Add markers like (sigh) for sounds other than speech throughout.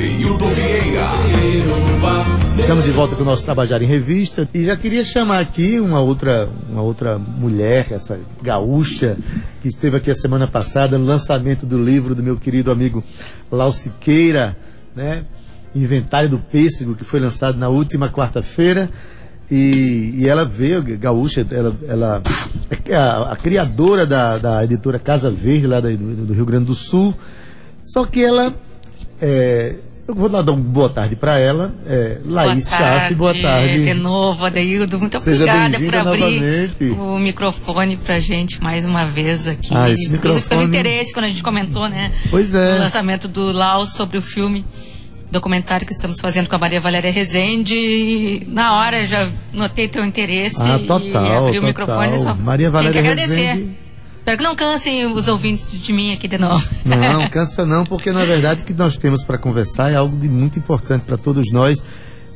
Adeildo Vieira. Estamos de volta com o nosso Tabajara em Revista e já queria chamar aqui uma outra, uma outra mulher, essa gaúcha, que esteve aqui a semana passada no lançamento do livro do meu querido amigo Lau Siqueira, né? Inventário do Pêssego, que foi lançado na última quarta-feira. E, e, ela veio, gaúcha, ela, ela é a, a criadora da, da, editora Casa Verde, lá do, do, Rio Grande do Sul. Só que ela. É, eu vou dar uma boa tarde para ela. É, Laís Schaff, boa tarde. De novo, Adeildo, muito Seja obrigada por abrir novamente. o microfone pra gente mais uma vez aqui. Ah, esse microfone... Pelo interesse, quando a gente comentou, né? Pois é. O lançamento do Lau sobre o filme documentário que estamos fazendo com a Maria Valéria Rezende. E na hora já notei teu interesse ah, total, e abri total. o microfone. Só Maria Valéria Tenho que agradecer. Rezende... Espero que não cansem os ouvintes de mim aqui de novo. Não, (laughs) cansa não, porque na verdade o que nós temos para conversar é algo de muito importante para todos nós.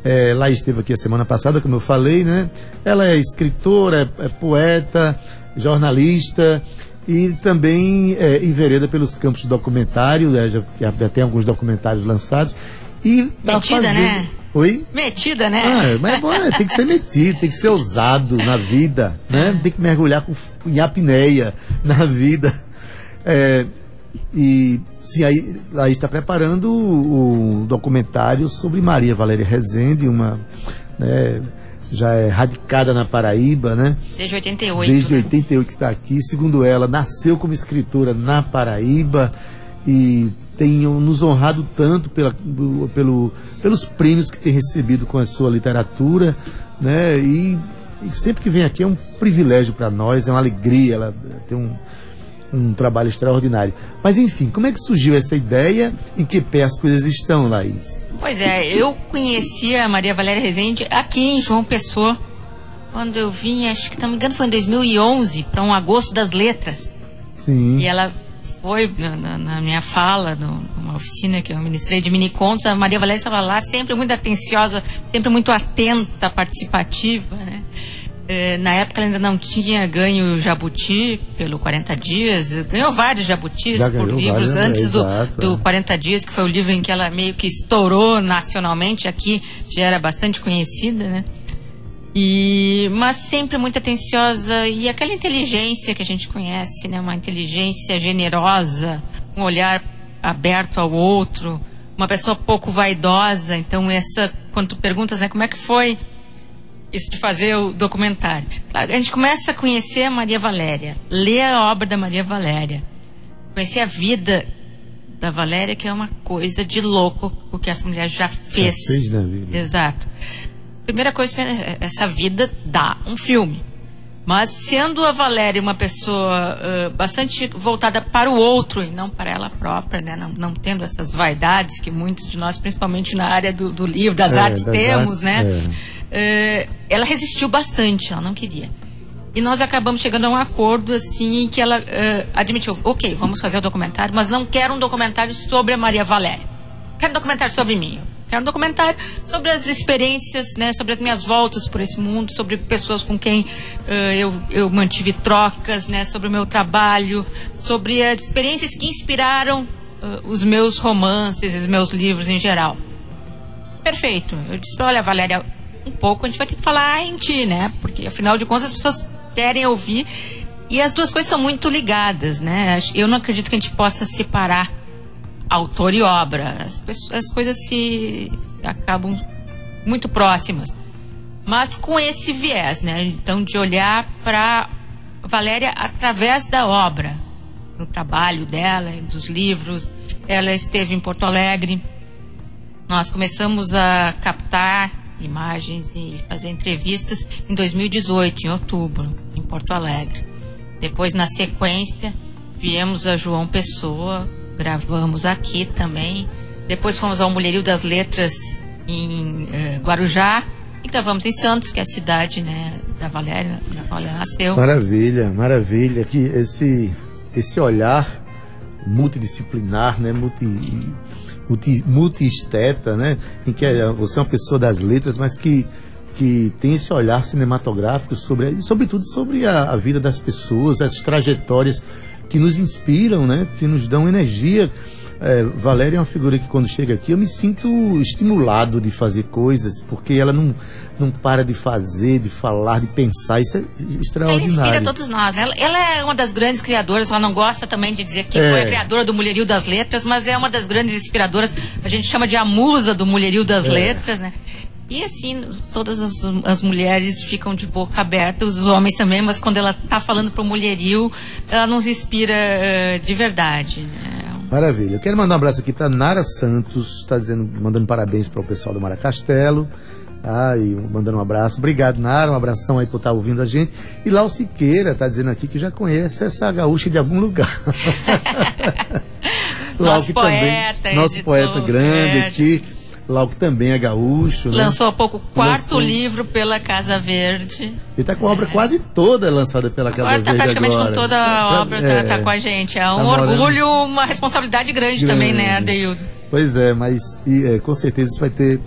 É, lá esteve aqui a semana passada, como eu falei, né? Ela é escritora, é, é poeta, jornalista e também é, envereda pelos campos de documentário, né? já, já tem alguns documentários lançados. E tá Metida, fazendo... né? Oi? Metida, né? Ah, mas é bom, né? tem que ser metido, tem que ser ousado na vida, né? Tem que mergulhar com, em apneia na vida. É, e sim, aí, aí está preparando o, o, documentário sobre Maria Valéria Rezende, uma né, já é radicada na Paraíba, né? Desde 88. Desde né? 88 que está aqui. Segundo ela, nasceu como escritora na Paraíba e tem nos honrado tanto pela, pelo, pelos prêmios que tem recebido com a sua literatura, né? E, e sempre que vem aqui é um privilégio para nós, é uma alegria, ela tem um, um trabalho extraordinário. Mas enfim, como é que surgiu essa ideia? Em que pé as coisas estão, Laís? Pois é, eu conheci a Maria Valéria Rezende aqui em João Pessoa, quando eu vim, acho que, se não me engano, foi em 2011, para um agosto das letras. Sim. E ela foi na, na minha fala, no, numa oficina que eu ministrei de mini contos, a Maria Valéria estava lá, sempre muito atenciosa, sempre muito atenta, participativa, né? É, na época ela ainda não tinha ganho Jabuti pelo 40 Dias, ganhou vários Jabutis Já por livros vários, antes é, do, exato, do é. 40 Dias, que foi o livro em que ela meio que estourou nacionalmente, aqui já era bastante conhecida, né? E, mas sempre muito atenciosa e aquela inteligência que a gente conhece, né? Uma inteligência generosa, um olhar aberto ao outro, uma pessoa pouco vaidosa. Então essa, quando tu perguntas, né, como é que foi isso de fazer o documentário? Claro, a gente começa a conhecer a Maria Valéria, ler a obra da Maria Valéria, conhecer a vida da Valéria, que é uma coisa de louco o que essa mulher já fez. Já fez na vida. Exato. Primeira coisa, essa vida dá um filme. Mas sendo a Valéria uma pessoa uh, bastante voltada para o outro e não para ela própria, né? não, não tendo essas vaidades que muitos de nós, principalmente na área do, do livro, das É, artes, das temos, artes, né? Uh, ela resistiu bastante, ela não queria. E nós acabamos chegando a um acordo assim que ela uh, admitiu, ok, vamos fazer o documentário, mas não quero um documentário sobre a Maria Valéria. Quero um documentário sobre mim. Quero um documentário sobre as experiências, né, sobre as minhas voltas por esse mundo, sobre pessoas com quem uh, eu, eu mantive trocas, né, sobre o meu trabalho, sobre as experiências que inspiraram uh, os meus romances, os meus livros em geral. Perfeito. Eu disse, olha, Valéria, um pouco a gente vai ter que falar em ti, né? Porque afinal de contas as pessoas querem ouvir e as duas coisas são muito ligadas, né? Eu não acredito que a gente possa separar autor e obra. As, as coisas se acabam muito próximas. Mas com esse viés, né? Então, de olhar para Valéria através da obra, do trabalho dela, dos livros. Ela esteve em Porto Alegre. Nós começamos a captar imagens e fazer entrevistas em 2018, em outubro, em Porto Alegre. Depois, na sequência, viemos a João Pessoa, gravamos aqui também. Depois fomos ao Mulherio das Letras em eh, Guarujá e gravamos em Santos, que é a cidade né, da Valéria, onde a Valéria nasceu. Maravilha, maravilha. Que esse, esse olhar multidisciplinar, né? Multi, multi, multi-esteta, né? Em que é- você é uma pessoa das letras, mas que, que tem esse olhar cinematográfico sobre, sobretudo sobre a, a vida das pessoas, as trajetórias que nos inspiram, né? Que nos dão energia. é, Valéria é uma figura que quando chega aqui eu me sinto estimulado de fazer coisas, porque ela não, não para de fazer, de falar, de pensar. Isso é extraordinário. Ela inspira todos nós. Ela, ela é uma das grandes criadoras. Ela não gosta também de dizer que é. foi a criadora do Mulherio das Letras, mas é uma das grandes inspiradoras. A gente chama de a musa do Mulherio das é. Letras, né? E assim, todas as, as, mulheres ficam de boca aberta, os homens também, mas quando ela está falando para o mulherio, ela nos inspira uh, de verdade. Né? Maravilha. Eu quero mandar um abraço aqui para Nara Santos, está dizendo, mandando parabéns para o pessoal do Maracastelo. Ah, e mandando um abraço. Obrigado, Nara. Um abração aí por estar tá ouvindo a gente. E Lau Siqueira está dizendo aqui que já conhece essa gaúcha de algum lugar. (laughs) nosso poeta, também, nosso editor, poeta grande aqui. Lau que também é gaúcho. Né? Lançou há pouco o quarto agora livro pela Casa Verde. Ele está com a obra é. quase toda lançada pela Casa agora tá Verde. Está praticamente agora. com toda a tá, obra, está tá com a gente. É um tá orgulho, uma responsabilidade grande, grande, também, né, Adeildo? Pois é, mas e, é, com certeza isso vai ter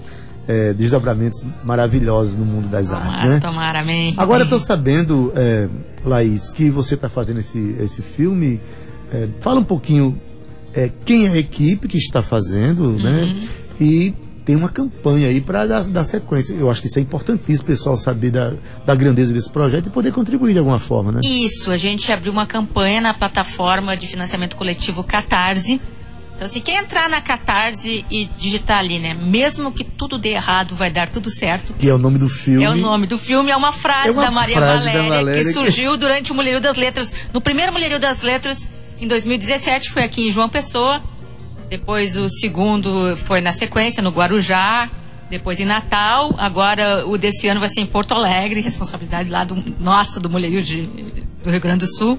é, desdobramentos maravilhosos no mundo das tomara, artes. Né? Tomara, amém. Agora estou sabendo, é, Laís, que você está fazendo esse, esse filme. É, fala um pouquinho é, quem é a equipe que está fazendo, né? uhum. né? E tem uma campanha aí para dar, dar, sequência. Eu acho que isso é importantíssimo, o pessoal saber da, da grandeza desse projeto e poder contribuir de alguma forma, né? Isso, a gente abriu uma campanha na plataforma de financiamento coletivo Catarse. Então, assim, quem entrar na Catarse e digitar ali, né? Mesmo que tudo dê errado, vai dar tudo certo. Que é o nome do filme. É o nome do filme, é uma frase é uma da Maria frase Valéria, da Valéria que surgiu durante o Mulherio das Letras. No primeiro Mulherio das Letras, em 2017, foi aqui em João Pessoa. Depois o segundo foi na sequência, no Guarujá. Depois em Natal. Agora o desse ano vai ser em Porto Alegre, responsabilidade lá do, nossa, do Mulherio de, do Rio Grande do Sul.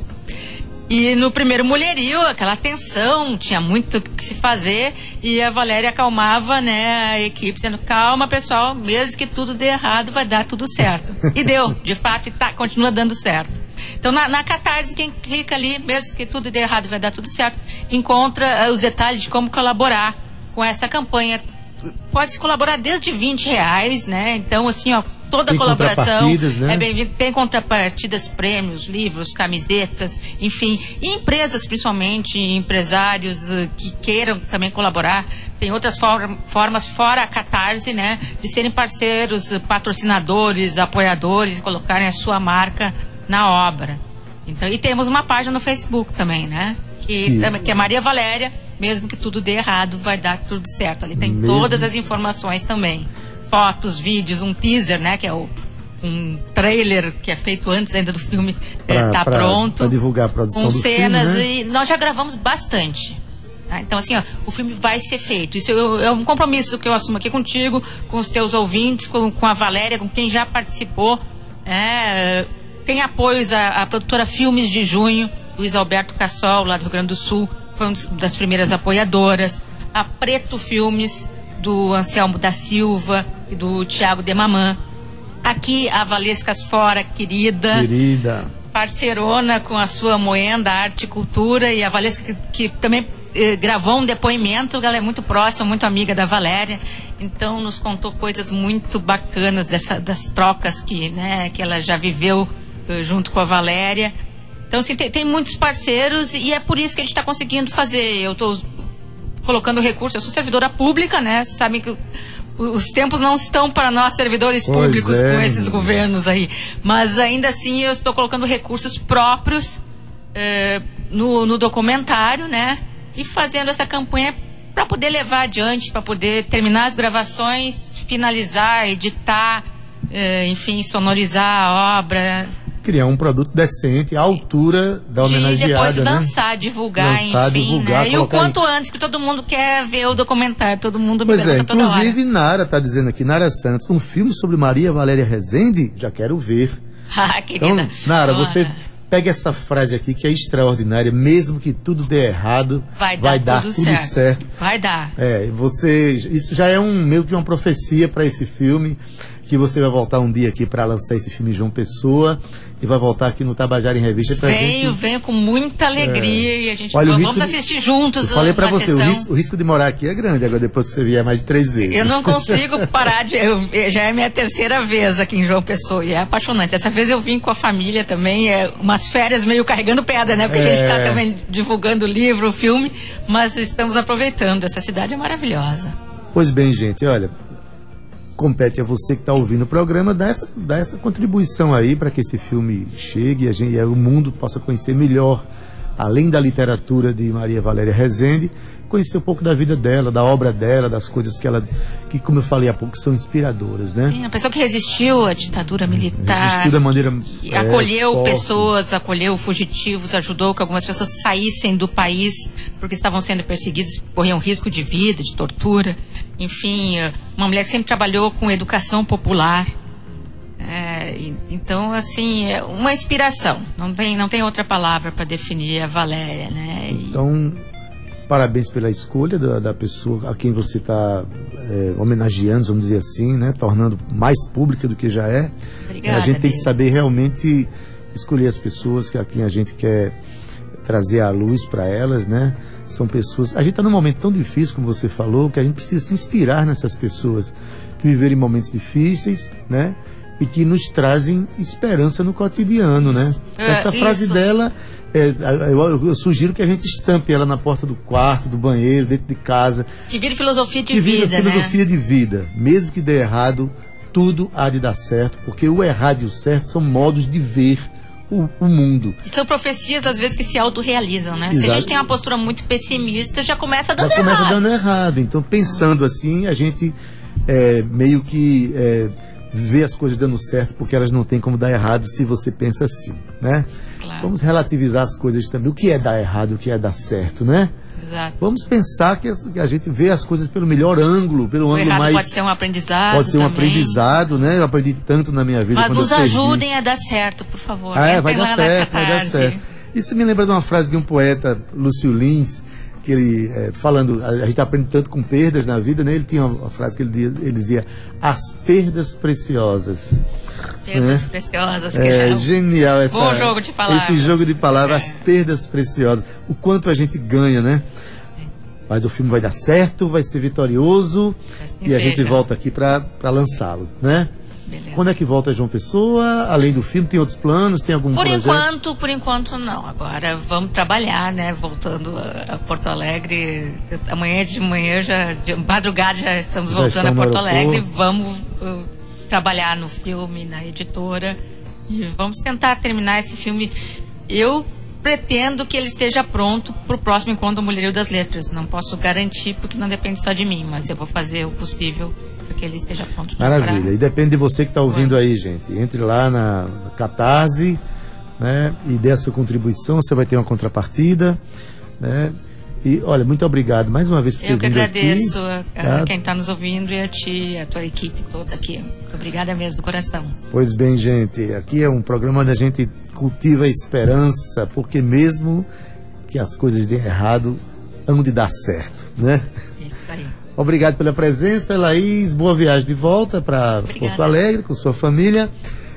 E no primeiro mulherio, aquela tensão, tinha muito que se fazer, e a Valéria acalmava, né, a equipe, dizendo, calma, pessoal, mesmo que tudo dê errado, vai dar tudo certo. E deu, de fato, e tá, continua dando certo. Então, na, na Catarse, quem clica ali, mesmo que tudo dê errado, vai dar tudo certo, encontra uh, os detalhes de como colaborar com essa campanha. Pode-se colaborar desde 20 reais, né? Então, assim, ó, toda tem colaboração né? é bem-vinda. Tem contrapartidas, prêmios, livros, camisetas, enfim. E empresas, principalmente, empresários uh, que queiram também colaborar. Tem outras for formas fora a Catarse, né? De serem parceiros, patrocinadores, apoiadores, colocarem a sua marca na obra. Então, e temos uma página no Facebook também, né? Que, que é Maria Valéria, mesmo que tudo dê errado, vai dar tudo certo. Ali tem mesmo? todas as informações também. Fotos, vídeos, um teaser, né? Que é o, um trailer que é feito antes ainda do filme estar é, tá pronto. Para divulgar a produção com do cenas filme, né? e nós já gravamos bastante. Tá? Então, assim, ó, o filme vai ser feito. Isso é um compromisso que eu assumo aqui contigo, com os teus ouvintes, com, com a Valéria, com quem já participou. É, tem apoios à, produtora Filmes de Junho, Luiz Alberto Cassol, lá do Rio Grande do Sul, foi uma das primeiras apoiadoras. A Preto Filmes, do Anselmo da Silva e do Tiago Demamã. Aqui a Valescas Fora, querida. Querida. Parceirona com a sua Moenda Arte e Cultura e a Valesca que, que também eh, gravou um depoimento, ela é muito próxima, muito amiga da Valéria, então nos contou coisas muito bacanas dessa, das trocas que, né, que ela já viveu junto com a Valéria. Então, assim, tem, tem muitos parceiros e é por isso que a gente está conseguindo fazer. Eu estou colocando recursos, eu sou servidora pública, né? Sabem que os tempos não estão para nós, servidores pois públicos, é, com esses governos aí. Mas ainda assim, eu estou colocando recursos próprios eh, no, no documentário, né? E fazendo essa campanha para poder levar adiante, para poder terminar as gravações, finalizar, editar, eh, enfim, sonorizar a obra criar um produto decente, à altura da homenageada. E depois né? lançar, divulgar, lançar, enfim, divulgar, né? E o quanto aí. antes, que todo mundo quer ver o documentário, todo mundo me pois é, toda inclusive Nara está dizendo aqui, Nara Santos, um filme sobre Maria Valéria Rezende, já quero ver. (laughs) ah, querida. Então, Nara, você pega essa frase aqui que é extraordinária, mesmo que tudo dê errado, vai dar, vai dar tudo, tudo certo. certo. Vai dar. É, você, isso já é um meio que uma profecia para esse filme que você vai voltar um dia aqui para lançar esse filme João Pessoa e vai voltar aqui no Tabajara em Revista pra venho, gente. Venho com muita alegria é. e a gente Olha, vamos, vamos assistir juntos. Eu falei para você, o risco, o risco, de morar aqui é grande, agora depois que você vier mais de três vezes. Eu não consigo (laughs) parar de. Eu, já é minha terceira vez aqui em João Pessoa e é apaixonante. Essa vez eu vim com a família também, é umas férias meio carregando pedra, né? Porque é. a gente está também divulgando o livro, o filme, mas estamos aproveitando. Essa cidade é maravilhosa. Pois bem, gente, olha, compete a você que está ouvindo o programa dar essa, dar essa contribuição aí para que esse filme chegue e, a gente, e o mundo possa conhecer melhor, além da literatura de Maria Valéria Rezende, conhecer um pouco da vida dela, da obra dela, das coisas que ela, que como eu falei há pouco, são inspiradoras, né? Sim, a pessoa que resistiu à ditadura militar. Resistiu da maneira. É, acolheu forte. pessoas, acolheu fugitivos, ajudou que algumas pessoas saíssem do país porque estavam sendo perseguidas, corriam risco de vida, de tortura. Enfim, uma mulher que sempre trabalhou com educação popular. É, então, assim, é uma inspiração. Não tem, não tem outra palavra para definir a Valéria, né? E... Então, Parabéns pela escolha da, da pessoa a quem você está é, homenageando, vamos dizer assim, né? Tornando mais pública do que já é. Obrigada, a gente tem que saber realmente escolher as pessoas a quem a gente quer trazer a luz para elas, né? São pessoas. A gente está num momento tão difícil, como você falou, que a gente precisa se inspirar nessas pessoas que viverem momentos difíceis, né? E que nos trazem esperança no cotidiano, né? É, Essa frase isso. dela é, eu, eu, sugiro que a gente estampe ela na porta do quarto, do banheiro, dentro de casa. Que vire filosofia de que vida. Que vire filosofia né? de vida. Mesmo que dê errado, tudo há de dar certo, porque o errado e o certo são modos de ver o, o mundo. E são profecias, às vezes, que se autorrealizam, né? Exato. Se a gente tem uma postura muito pessimista, já começa dando já errado. começa dando errado. Então, pensando assim, a gente é, meio que é, vê as coisas dando certo, porque elas não têm como dar errado se você pensa assim, né? Claro. Vamos relativizar as coisas também. O que é dar errado, o que é dar certo, né? Exato. Vamos pensar que a gente vê as coisas pelo melhor ângulo, pelo o ângulo mais. Pode ser um aprendizado. Pode ser um também. aprendizado, né? Eu aprendi tanto na minha vida. Mas nos ajudem a dar certo, por favor. Ah, é, vai dar certo, vai dar certo. Isso me lembra de uma frase de um poeta, Lúcio Lins, que ele, é, falando, a, a, gente aprende tanto com perdas na vida, né? Ele tinha uma, uma frase que ele, ele dizia, as perdas preciosas. Perdas né? preciosas. Que é, é genial essa, Bom jogo de palavras. esse jogo de palavras, é. as perdas preciosas. O quanto a gente ganha, né? Mas o filme vai dar certo, vai ser vitorioso assim e a gente volta aqui para lançá-lo, né? Beleza. Quando é que volta João Pessoa? Além do filme, tem outros planos? Tem algum por projeto? enquanto, por enquanto não. Agora vamos trabalhar, né? Voltando a, Porto Alegre. Amanhã de manhã, já, de madrugada, já estamos já voltando a Porto Alegre. Vamos uh, trabalhar no filme, na editora. E vamos tentar terminar esse filme. Eu pretendo que ele esteja pronto para o próximo encontro do Mulherio das Letras. Não posso garantir porque não depende só de mim, mas eu vou fazer o possível que ele esteja pronto. Maravilha. Pra... E depende de você que está ouvindo aí, gente. Entre lá na Catarse, né? E dê a sua contribuição, você vai ter uma contrapartida, né? E olha, muito obrigado mais uma vez por ter Eu que agradeço aqui, a, tá? quem está nos ouvindo e a ti, a tua equipe toda aqui. Muito obrigada mesmo do coração. Pois bem, gente, aqui é um programa onde a gente cultiva a esperança, porque mesmo que as coisas dêem errado, hão de dar certo, né? Isso aí. Obrigado pela presença, Laís. Boa viagem de volta para Porto Alegre com sua família.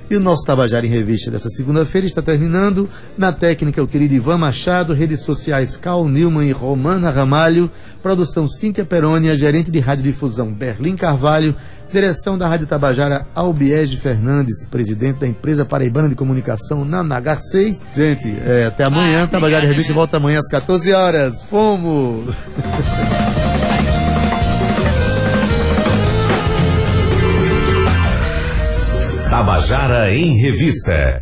E o nosso Tabajara em Revista dessa segunda-feira está terminando. Na técnica, o querido Ivan Machado, redes sociais Cal Newman e Romana Ramalho, produção Cíntia Perônia, gerente de radiodifusão Berlim Carvalho, direção da Rádio Tabajara Albiege Fernandes, presidente da empresa paraibana de comunicação Nanagar 6. Gente, é, até amanhã. Ah, Tabajara em Revista volta amanhã às 14 horas. Fomos! (laughs) Tabajara em Revista.